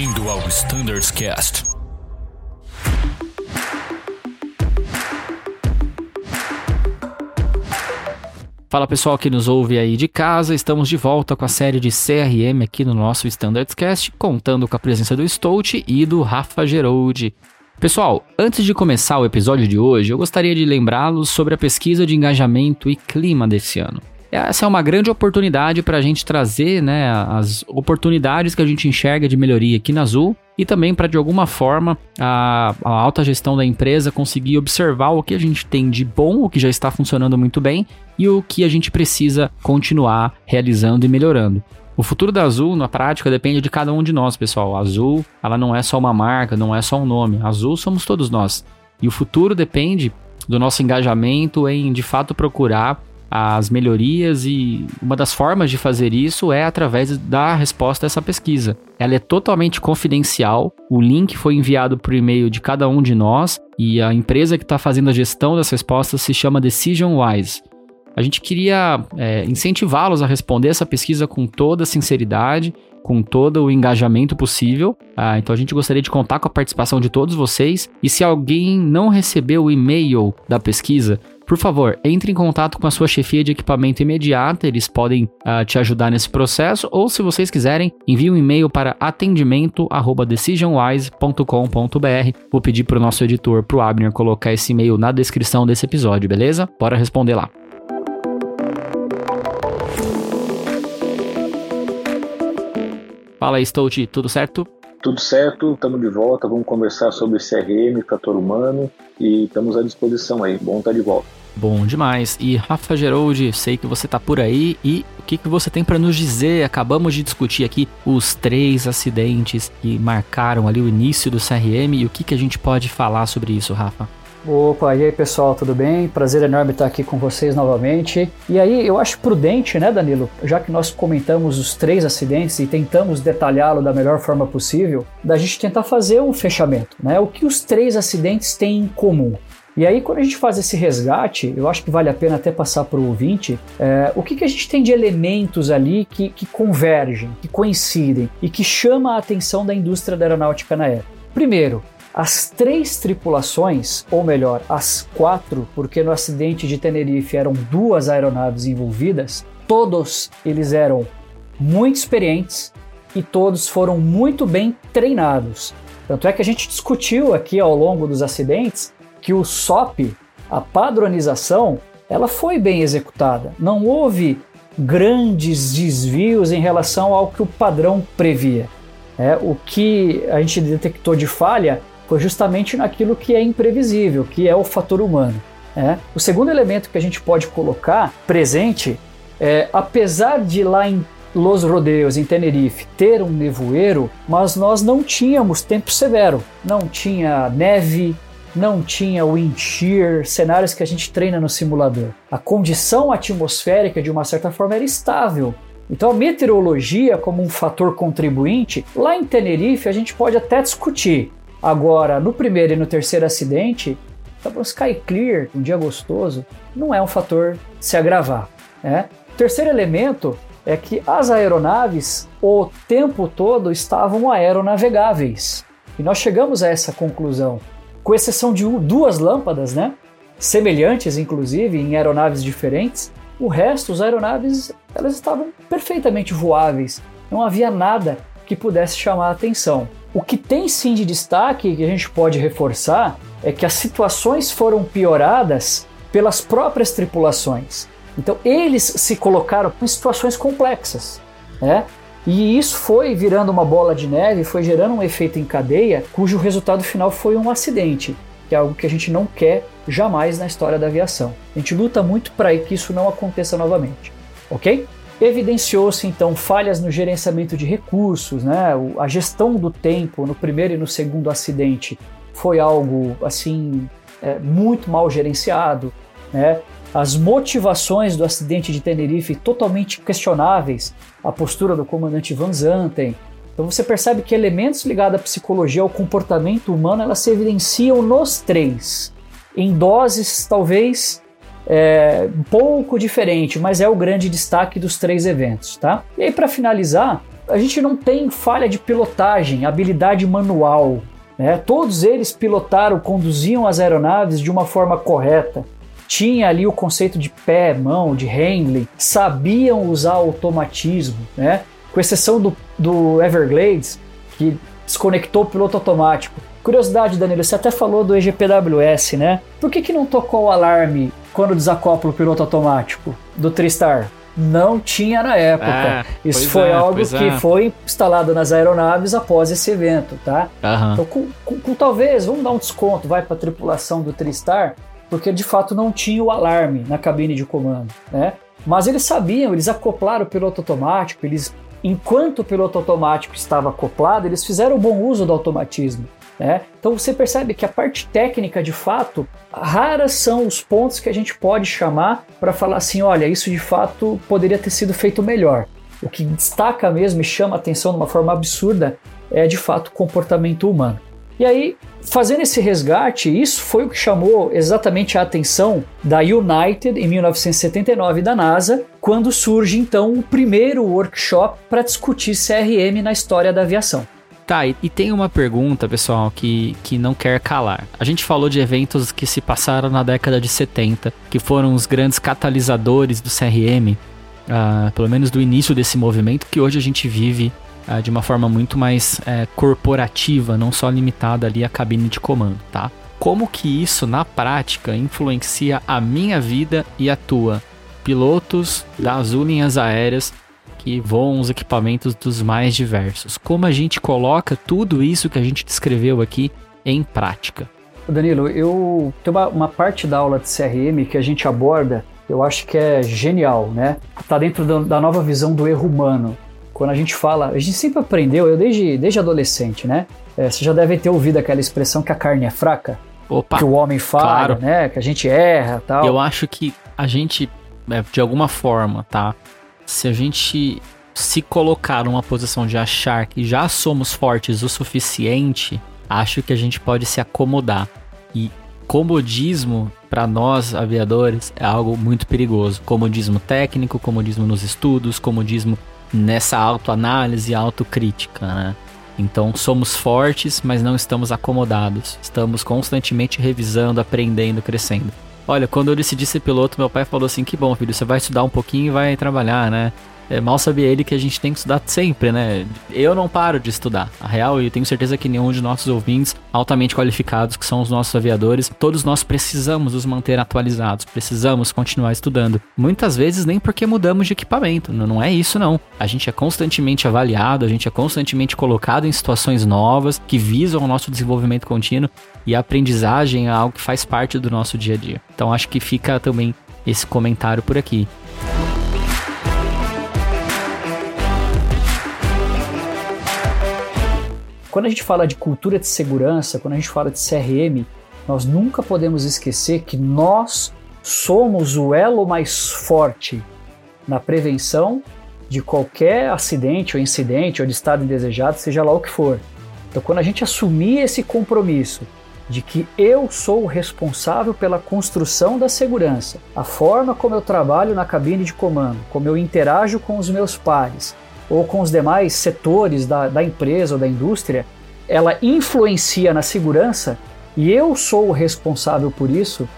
Bem-vindo ao Standards Cast. Fala pessoal que nos ouve aí de casa, estamos de volta com a série de CRM aqui no nosso Standards Cast, contando com a presença do Stout e do Rafa Geroldi. Pessoal, antes de começar o episódio de hoje, eu gostaria de lembrá-los sobre a pesquisa de engajamento e clima desse ano. Essa é uma grande oportunidade para a gente trazer né, as oportunidades que a gente enxerga de melhoria aqui na Azul e também para, de alguma forma, a, a, alta gestão da empresa conseguir observar o que a gente tem de bom, o que já está funcionando muito bem e o que a gente precisa continuar realizando e melhorando. O futuro da Azul, na prática, depende de cada um de nós, pessoal. A Azul, ela não é só uma marca, não é só um nome. A Azul somos todos nós. E o futuro depende do nosso engajamento em, de fato, procurar as melhorias e uma das formas de fazer isso é através da resposta a essa pesquisa. Ela é totalmente confidencial, o link foi enviado por e-mail de cada um de nós e a empresa que está fazendo a gestão das respostas se chama DecisionWise. A gente queria é, incentivá-los a responder essa pesquisa com toda a sinceridade, com todo o engajamento possível. Ah, então a gente gostaria de contar com a participação de todos vocês. E se alguém não recebeu o e-mail da pesquisa, por favor, entre em contato com a sua chefia de equipamento imediata, eles podem uh, te ajudar nesse processo, ou se vocês quiserem, envie um e-mail para atendimento@decisionwise.com.br. Vou pedir para o nosso editor, para o Abner, colocar esse e-mail na descrição desse episódio, beleza? Bora responder lá. Fala aí, Stout, tudo certo? Tudo certo, estamos de volta, vamos conversar sobre CRM, fator humano e estamos à disposição aí. Bom estar tá de volta. Bom demais. E Rafa Geroldi, sei que você está por aí e o que, que você tem para nos dizer? Acabamos de discutir aqui os três acidentes que marcaram ali o início do CRM e o que, que a gente pode falar sobre isso, Rafa? Opa, e aí pessoal, tudo bem? Prazer enorme estar aqui com vocês novamente. E aí, eu acho prudente, né, Danilo, já que nós comentamos os três acidentes e tentamos detalhá-lo da melhor forma possível, da gente tentar fazer um fechamento, né? O que os três acidentes têm em comum? E aí, quando a gente faz esse resgate, eu acho que vale a pena até passar para o ouvinte, é, o que, que a gente tem de elementos ali que, que convergem, que coincidem e que chama a atenção da indústria da aeronáutica na época. Primeiro, as três tripulações, ou melhor, as quatro, porque no acidente de Tenerife eram duas aeronaves envolvidas, todos eles eram muito experientes e todos foram muito bem treinados. Tanto é que a gente discutiu aqui ao longo dos acidentes que o SOP, a padronização, ela foi bem executada. Não houve grandes desvios em relação ao que o padrão previa. É, o que a gente detectou de falha foi justamente naquilo que é imprevisível, que é o fator humano. É. O segundo elemento que a gente pode colocar presente é, apesar de lá em Los Rodeos, em Tenerife, ter um nevoeiro, mas nós não tínhamos tempo severo, não tinha neve, não tinha wind shear, cenários que a gente treina no simulador. A condição atmosférica, de uma certa forma, era estável. Então, a meteorologia, como um fator contribuinte, lá em Tenerife a gente pode até discutir Agora, no primeiro e no terceiro acidente, estava um sky clear, um dia gostoso, não é um fator se agravar. Né? O terceiro elemento é que as aeronaves o tempo todo estavam aeronavegáveis. E nós chegamos a essa conclusão, com exceção de duas lâmpadas, né? semelhantes inclusive em aeronaves diferentes, o resto, as aeronaves, elas estavam perfeitamente voáveis. Não havia nada que pudesse chamar a atenção. O que tem sim de destaque, que a gente pode reforçar, é que as situações foram pioradas pelas próprias tripulações. Então, eles se colocaram em situações complexas. Né? E isso foi virando uma bola de neve, foi gerando um efeito em cadeia, cujo resultado final foi um acidente, que é algo que a gente não quer jamais na história da aviação. A gente luta muito para que isso não aconteça novamente. Ok? Evidenciou-se então falhas no gerenciamento de recursos, né? a gestão do tempo no primeiro e no segundo acidente foi algo assim é, muito mal gerenciado, né? As motivações do acidente de Tenerife totalmente questionáveis, a postura do comandante Van Zanten. Então você percebe que elementos ligados à psicologia, ao comportamento humano, elas se evidenciam nos três, em doses talvez é, um pouco diferente, mas é o grande destaque dos três eventos, tá? E aí para finalizar, a gente não tem falha de pilotagem, habilidade manual. Né? Todos eles pilotaram, conduziam as aeronaves de uma forma correta. Tinha ali o conceito de pé, mão, de handling, sabiam usar automatismo, né? com exceção do, do Everglades, que desconectou o piloto automático. Curiosidade, Danilo, você até falou do EGPWS, né? Por que, que não tocou o alarme quando desacopla o piloto automático do Tristar? Não tinha na época. É, Isso foi é, algo que é. foi instalado nas aeronaves após esse evento, tá? Uhum. Então, com, com, com, talvez, vamos dar um desconto, vai para a tripulação do Tristar, porque de fato não tinha o alarme na cabine de comando, né? Mas eles sabiam, eles acoplaram o piloto automático, eles enquanto o piloto automático estava acoplado, eles fizeram bom uso do automatismo. Né? Então você percebe que a parte técnica, de fato, raras são os pontos que a gente pode chamar para falar assim: olha, isso de fato poderia ter sido feito melhor. O que destaca mesmo e chama atenção de uma forma absurda é de fato o comportamento humano. E aí, fazendo esse resgate, isso foi o que chamou exatamente a atenção da United em 1979 da NASA, quando surge então o primeiro workshop para discutir CRM na história da aviação. Tá, e, e, tem uma pergunta, pessoal, que, que não quer calar. A gente falou de eventos que se passaram na década de 70, que foram os grandes catalisadores do CRM, uh, ah, pelo menos do início desse movimento, que hoje a gente vive uh, de uma forma muito mais uh, corporativa, não só limitada ali à cabine de comando, tá? Como que isso, na prática, influencia a minha vida e a tua? Pilotos das linhas aéreas que voam os equipamentos dos mais diversos. Como a gente coloca tudo isso que a gente descreveu aqui em prática? Danilo, eu tem uma, uma parte da aula de CRM que a gente aborda, eu acho que é genial, né? Tá dentro da, da nova visão do erro humano. Quando a gente fala, a gente sempre aprendeu, eu desde, desde adolescente, né? É, você já deve ter ouvido aquela expressão que a carne é fraca. Opa, que o homem fala, claro. né? Que a gente erra tal. Eu acho que a gente, é, de alguma forma, tá? se a gente se colocar numa posição de achar que já somos fortes o suficiente, acho que a gente pode se acomodar. E comodismo para nós aviadores é algo muito perigoso. Comodismo técnico, comodismo nos estudos, comodismo nessa autoanálise, autocrítica, né? Então somos fortes, mas não estamos acomodados. Estamos constantemente revisando, aprendendo, crescendo. Olha, quando eu decidi ser piloto, meu pai falou assim: que bom, filho, você vai estudar um pouquinho e vai trabalhar, né? É, mal sabia ele que a gente tem que estudar sempre, né? Eu não paro de estudar. A real, eu tenho certeza que nenhum de nossos ouvintes altamente qualificados, que são os nossos aviadores, todos nós precisamos nos manter atualizados, precisamos continuar estudando. Muitas vezes nem porque mudamos de equipamento, não é isso não. A gente é constantemente avaliado, a gente é constantemente colocado em situações novas que visam o nosso desenvolvimento contínuo e a aprendizagem é algo que faz parte do nosso dia a dia. Então acho que fica também esse comentário por aqui. Quando a gente fala de cultura de segurança, quando a gente fala de CRM, nós nunca podemos esquecer que nós somos o elo mais forte na prevenção de qualquer acidente ou incidente ou de estado indesejado, seja lá o que for. Então, quando a gente assumir esse compromisso de que eu sou o responsável pela construção da segurança, a forma como eu trabalho na cabine de comando, como eu interajo com os meus pares, ou com os demais setores da, da empresa ou da indústria, ela influencia na segurança e eu sou o responsável por isso,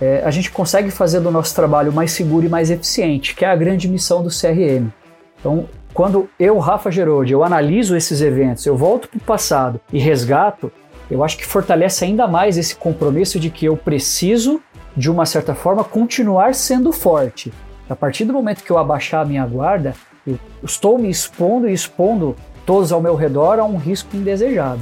é, a gente consegue fazer do nosso trabalho mais seguro e mais eficiente, que é a grande missão do CRM. Então, quando eu, Rafa Geroldi, eu analiso esses eventos, eu volto para o passado e resgato, eu acho que fortalece ainda mais esse compromisso de que eu preciso, de uma certa forma, continuar sendo forte. A partir do momento que eu abaixar a minha guarda, estou me expondo e expondo todos ao meu redor a um risco indesejado.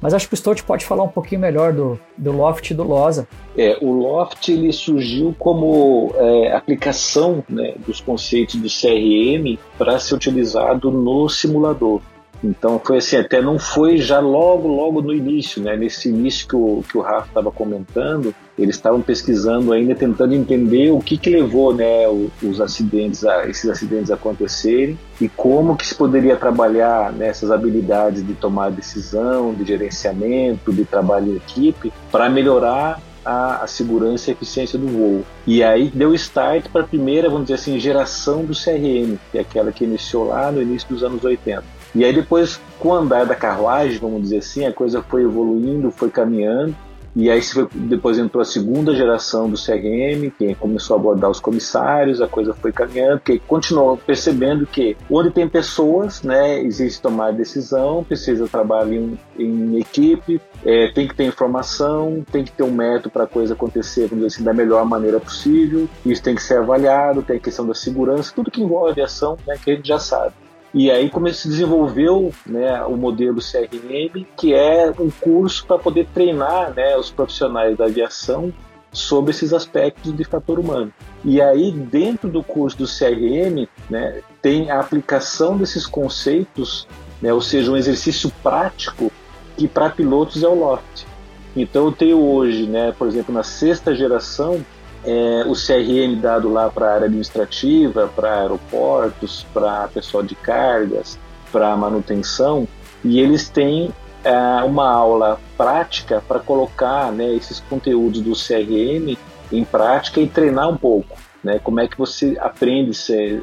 Mas acho que o Stott pode falar um pouquinho melhor do, do Loft e do Losa. É, o Loft ele surgiu como é, aplicação né, dos conceitos do CRM para ser utilizado no simulador. Então foi assim, até não foi já logo, logo no início, né? Nesse início que o, que o Rafa estava comentando, eles estavam pesquisando ainda, tentando entender o que, que levou né, os acidentes, a, esses acidentes a acontecerem e como que se poderia trabalhar nessas habilidades de tomar decisão, de gerenciamento, de trabalho em equipe, para melhorar a, a, segurança e eficiência do voo. E aí deu start para a primeira, vamos dizer assim, geração do CRM, que é aquela que iniciou lá no início dos anos 80. E aí depois, com o andar da carruagem, vamos dizer assim, a coisa foi evoluindo, foi caminhando, e aí depois entrou a segunda geração do CRM, que começou a abordar os comissários, a coisa foi caminhando, que continuou percebendo que onde tem pessoas, né, existe tomar decisão, precisa trabalhar em, em equipe, é, tem que ter informação, tem que ter um método para a coisa acontecer, assim, da melhor maneira possível, isso tem que ser avaliado, tem a questão da segurança, tudo que envolve aviação, né, que a gente já sabe. E aí como se desenvolveu né, o modelo CRM, que é um curso para poder treinar né, os profissionais da aviação sobre esses aspectos de fator humano. E aí, dentro do curso do CRM, né, tem a aplicação desses conceitos, né, ou seja, um exercício prático que para pilotos é o LOFT. Então, eu tenho hoje, né, por exemplo, na sexta geração, é, o CRM dado lá para a área administrativa, para aeroportos, para pessoal de cargas, para manutenção, e eles têm é, uma aula prática para colocar né, esses conteúdos do CRM em prática e treinar um pouco. Né, como é que você aprende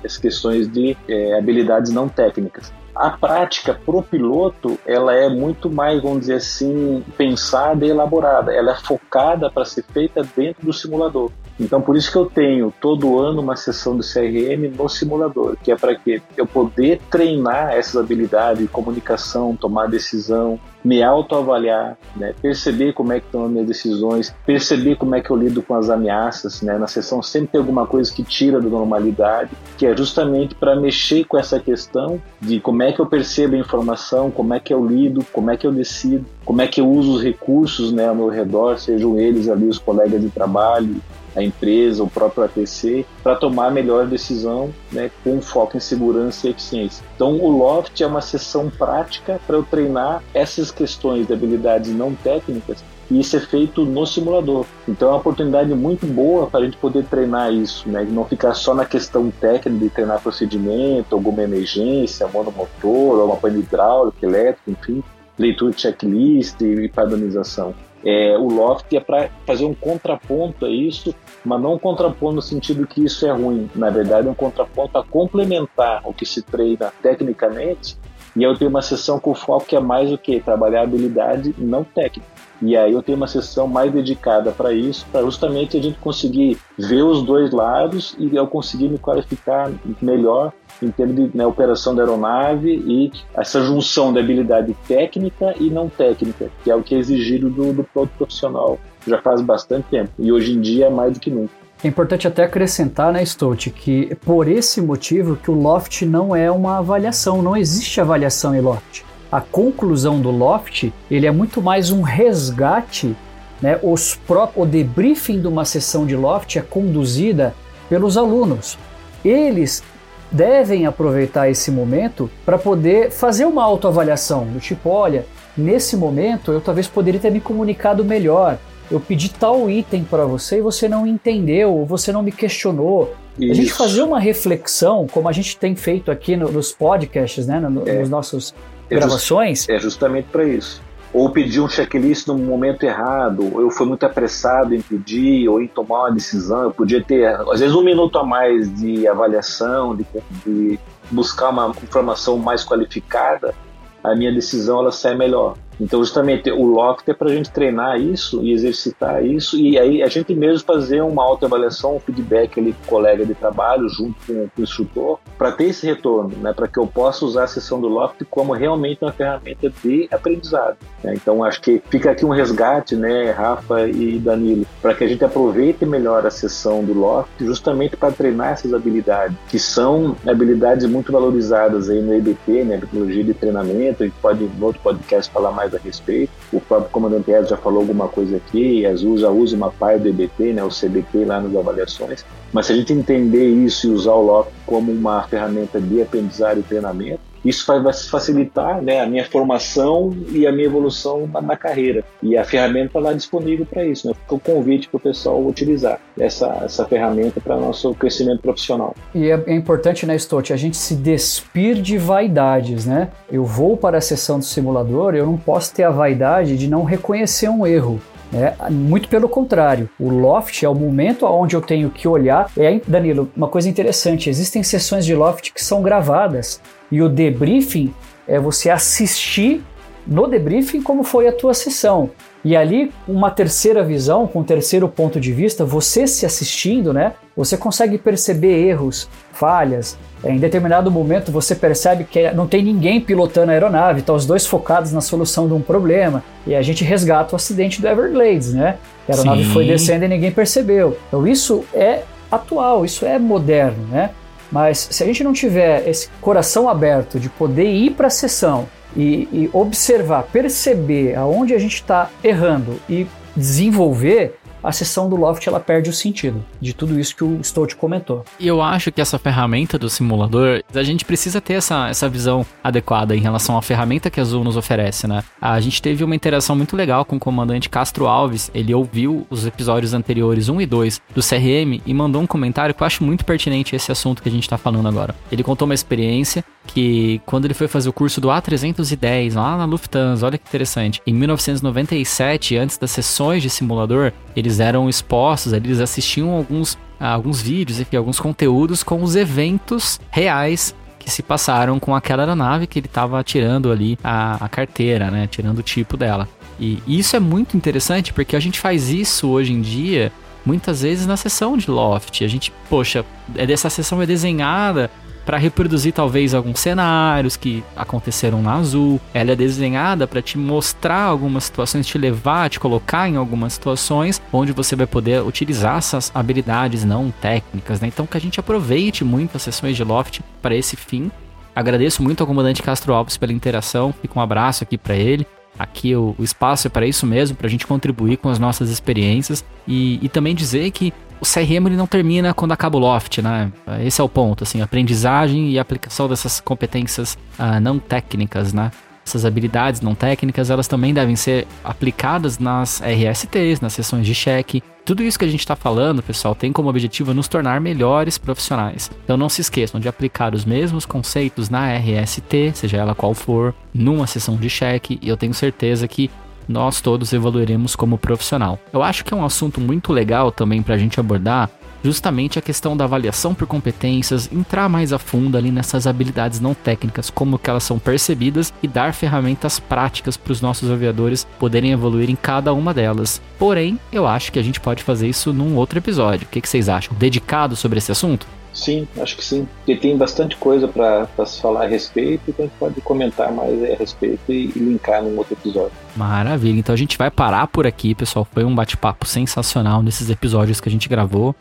as questões de é, habilidades não técnicas. A prática para o piloto, ela é muito mais, vamos dizer assim, pensada e elaborada. Ela é focada para ser feita dentro do simulador. Então, por isso que eu tenho todo ano uma sessão de CRM no simulador, que é para que eu poder treinar essas habilidades de comunicação, tomar decisão, me autoavaliar, né? perceber como é que estão as minhas decisões, perceber como é que eu lido com as ameaças, né? Na sessão sempre tem alguma coisa que tira da normalidade, que é justamente para mexer com essa questão de como é que eu percebo a informação, como é que eu lido, como é que eu decido, como é que eu uso os recursos, né, ao meu redor, sejam eles ali os colegas de trabalho, a empresa, o próprio ATC, para tomar a melhor decisão né, com foco em segurança e eficiência. Então, o Loft é uma sessão prática para eu treinar essas questões de habilidades não técnicas e isso é feito no simulador. Então é uma oportunidade muito boa para a gente poder treinar isso, né? Não ficar só na questão técnica de treinar procedimento, alguma emergência, monomotor, uma pane hidráulica, elétrica, enfim, leitura de checklist e padronização. É, o Loft é para fazer um contraponto a isso, mas não um contraponto no sentido que isso é ruim. Na verdade, é um contraponto a complementar o que se treina tecnicamente. E eu tenho uma sessão com foco que é mais o que? Trabalhar habilidade não técnica. E aí eu tenho uma sessão mais dedicada para isso, para justamente a gente conseguir ver os dois lados e eu conseguir me qualificar melhor em termos de né, operação da aeronave e essa junção de habilidade técnica e não técnica, que é o que é exigido do, do profissional já faz bastante tempo e hoje em dia é mais do que nunca. É importante até acrescentar, né, Stout, que por esse motivo que o Loft não é uma avaliação, não existe avaliação em Loft a conclusão do Loft ele é muito mais um resgate, né? Os pró o debriefing de uma sessão de Loft é conduzida pelos alunos. Eles devem aproveitar esse momento para poder fazer uma autoavaliação, do tipo, olha, nesse momento eu talvez poderia ter me comunicado melhor. Eu pedi tal item para você e você não entendeu, ou você não me questionou. Isso. A gente fazer uma reflexão, como a gente tem feito aqui no, nos podcasts, né, no, é. nos nossos é gravações? Just, é justamente para isso. Ou pedir um checklist no momento errado, ou eu fui muito apressado em pedir, ou em tomar uma decisão. Eu podia ter, às vezes, um minuto a mais de avaliação, de, de buscar uma informação mais qualificada, a minha decisão ela sai melhor. Então, justamente, o Loft é para a gente treinar isso e exercitar isso, e aí a gente mesmo fazer uma autoavaliação, um feedback ali com o colega de trabalho, junto com, com o instrutor, para ter esse retorno, né, para que eu possa usar a sessão do Loft como realmente uma ferramenta de aprendizado. Né? Então, acho que fica aqui um resgate, né, Rafa e Danilo, para que a gente aproveite melhor a sessão do Loft, justamente para treinar essas habilidades, que são habilidades muito valorizadas aí no EBT, né, metodologia de treinamento, a gente pode, no outro podcast, falar mais mais a respeito. O próprio comandante Ed já falou alguma coisa aqui, a já usa uma parte do EBT, né, o CBT lá nas avaliações. Mas se a gente entender isso e usar o LOC como uma ferramenta de aprendizado e treinamento, isso vai facilitar né, a minha formação e a minha evolução na, carreira. E a ferramenta está lá disponível para isso. Né? Fica o convite para o pessoal utilizar essa, essa ferramenta para nosso crescimento profissional. E é, é importante, né, Stott, a gente se despir de vaidades. Né? Eu vou para a sessão do simulador, eu não posso ter a vaidade de não reconhecer um erro. É, muito pelo contrário, o loft é o momento onde eu tenho que olhar. Danilo, uma coisa interessante: existem sessões de loft que são gravadas e o debriefing é você assistir no debriefing como foi a tua sessão. E ali, uma terceira visão, com um terceiro ponto de vista, você se assistindo, né? Você consegue perceber erros, falhas. É, em determinado momento você percebe que não tem ninguém pilotando a aeronave, estão os dois focados na solução de um problema. E a gente resgata o acidente do Everglades, né? A aeronave Sim. foi descendo e ninguém percebeu. Então isso é atual, isso é moderno, né? Mas se a gente não tiver esse coração aberto de poder ir para a sessão e, e observar, perceber aonde a gente está errando e desenvolver, a sessão do Loft ela perde o sentido de tudo isso que o Stout comentou. E eu acho que essa ferramenta do simulador, a gente precisa ter essa, essa visão adequada em relação à ferramenta que a Azul nos oferece, né? A gente teve uma interação muito legal com o comandante Castro Alves, ele ouviu os episódios anteriores 1 e 2 do CRM e mandou um comentário que eu acho muito pertinente esse assunto que a gente está falando agora. Ele contou uma experiência que quando ele foi fazer o curso do A310 lá na Lufthansa, olha que interessante, em 1997, antes das sessões de simulador, eles eram expostos, eles assistiam alguns, alguns vídeos, enfim, alguns conteúdos com os eventos reais que se passaram com aquela aeronave que ele estava tirando ali a, a carteira, né, tirando o tipo dela. E isso é muito interessante porque a gente faz isso hoje em dia muitas vezes na sessão de loft. A gente, poxa, essa sessão é desenhada para reproduzir talvez alguns cenários que aconteceram na Azul. Ela é desenhada para te mostrar algumas situações, te levar, te colocar em algumas situações onde você vai poder utilizar essas habilidades não técnicas, né? Então que a gente aproveite muito as sessões de Loft para esse fim. Agradeço muito ao comandante Castro Alves pela interação, fica um abraço aqui para ele. Aqui o, espaço é para isso mesmo, para a gente contribuir com as nossas experiências e, e também dizer que o CRM ele não termina quando acaba o Loft, né? Esse é o ponto, assim, aprendizagem e aplicação dessas competências uh, não técnicas, né? Essas habilidades não técnicas, elas também devem ser aplicadas nas RSTs, nas sessões de cheque. Tudo isso que a gente está falando, pessoal, tem como objetivo nos tornar melhores profissionais. Então não se esqueçam de aplicar os mesmos conceitos na RST, seja ela qual for, numa sessão de cheque, e eu tenho certeza que nós todos evoluiremos como profissional. Eu acho que é um assunto muito legal também para a gente abordar, justamente a questão da avaliação por competências, entrar mais a fundo ali nessas habilidades não técnicas, como que elas são percebidas e dar ferramentas práticas para os nossos aviadores poderem evoluir em cada uma delas. Porém, eu acho que a gente pode fazer isso num outro episódio. O que, que vocês acham? Dedicado sobre esse assunto? Sim, acho que sim. Porque tem bastante coisa para se falar a respeito e a gente pode comentar mais a respeito e, e linkar num outro episódio. Maravilha. Então a gente vai parar por aqui, pessoal. Foi um bate-papo sensacional nesses episódios que a gente gravou.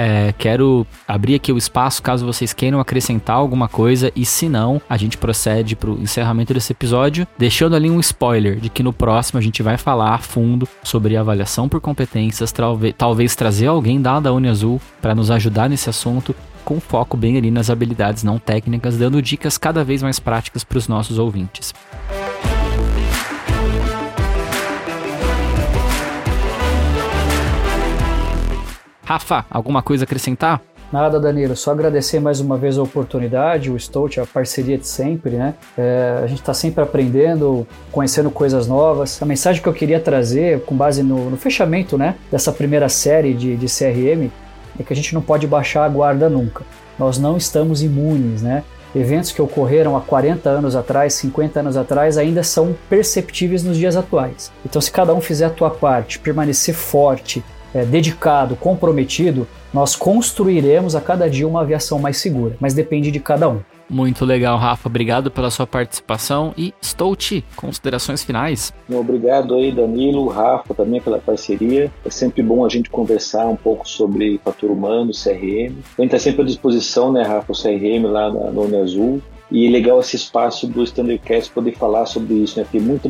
É, quero abrir aqui o espaço caso vocês queiram acrescentar alguma coisa e se não, a gente procede para o encerramento desse episódio, deixando ali um spoiler de que no próximo a gente vai falar a fundo sobre avaliação por competências, talvez, talvez trazer alguém da da Uniazul para nos ajudar nesse assunto com foco bem ali nas habilidades não técnicas, dando dicas cada vez mais práticas para os nossos ouvintes. Rafa, alguma coisa a acrescentar? Nada, Danilo, só agradecer mais uma vez a oportunidade, o Stout, a parceria de sempre, né? É, a gente está sempre aprendendo, conhecendo coisas novas. A mensagem que eu queria trazer, com base no, no fechamento né, dessa primeira série de, de CRM, é que a gente não pode baixar a guarda nunca. Nós não estamos imunes, né? Eventos que ocorreram há 40 anos atrás, 50 anos atrás, ainda são perceptíveis nos dias atuais. Então, se cada um fizer a tua parte, permanecer forte, é, dedicado, comprometido, nós construiremos a cada dia uma aviação mais segura. Mas depende de cada um. Muito legal, Rafa. Obrigado pela sua participação e Stout, considerações finais. Obrigado aí, Danilo, Rafa, também pela parceria. É sempre bom a gente conversar um pouco sobre fator humano, CRM. A gente está sempre à disposição, né, Rafa, o CRM lá na, no Azul. E é legal esse espaço do Standardcast poder falar sobre isso, né? Tem muita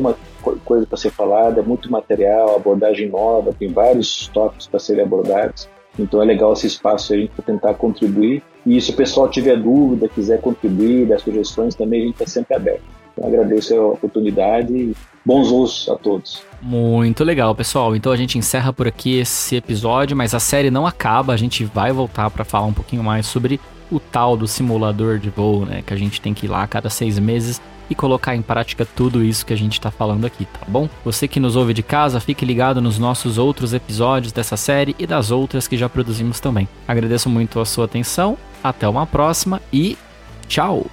coisa para ser falada, muito material, abordagem nova, tem vários tópicos para serem abordados. Então é legal esse espaço aí para tentar contribuir. E se o pessoal tiver dúvida, quiser contribuir, dar sugestões, também a gente está sempre aberto. Então agradeço a oportunidade e bons voos a todos. Muito legal, pessoal. Então a gente encerra por aqui esse episódio, mas a série não acaba. A gente vai voltar para falar um pouquinho mais sobre o tal do simulador de voo, né? Que a gente tem que ir lá a cada seis meses e colocar em prática tudo isso que a gente está falando aqui, tá bom? Você que nos ouve de casa, fique ligado nos nossos outros episódios dessa série e das outras que já produzimos também. Agradeço muito a sua atenção, até uma próxima e tchau!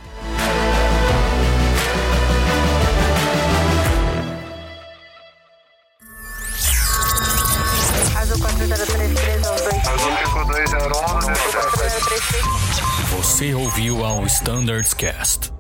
Você ouviu ao Standards Cast.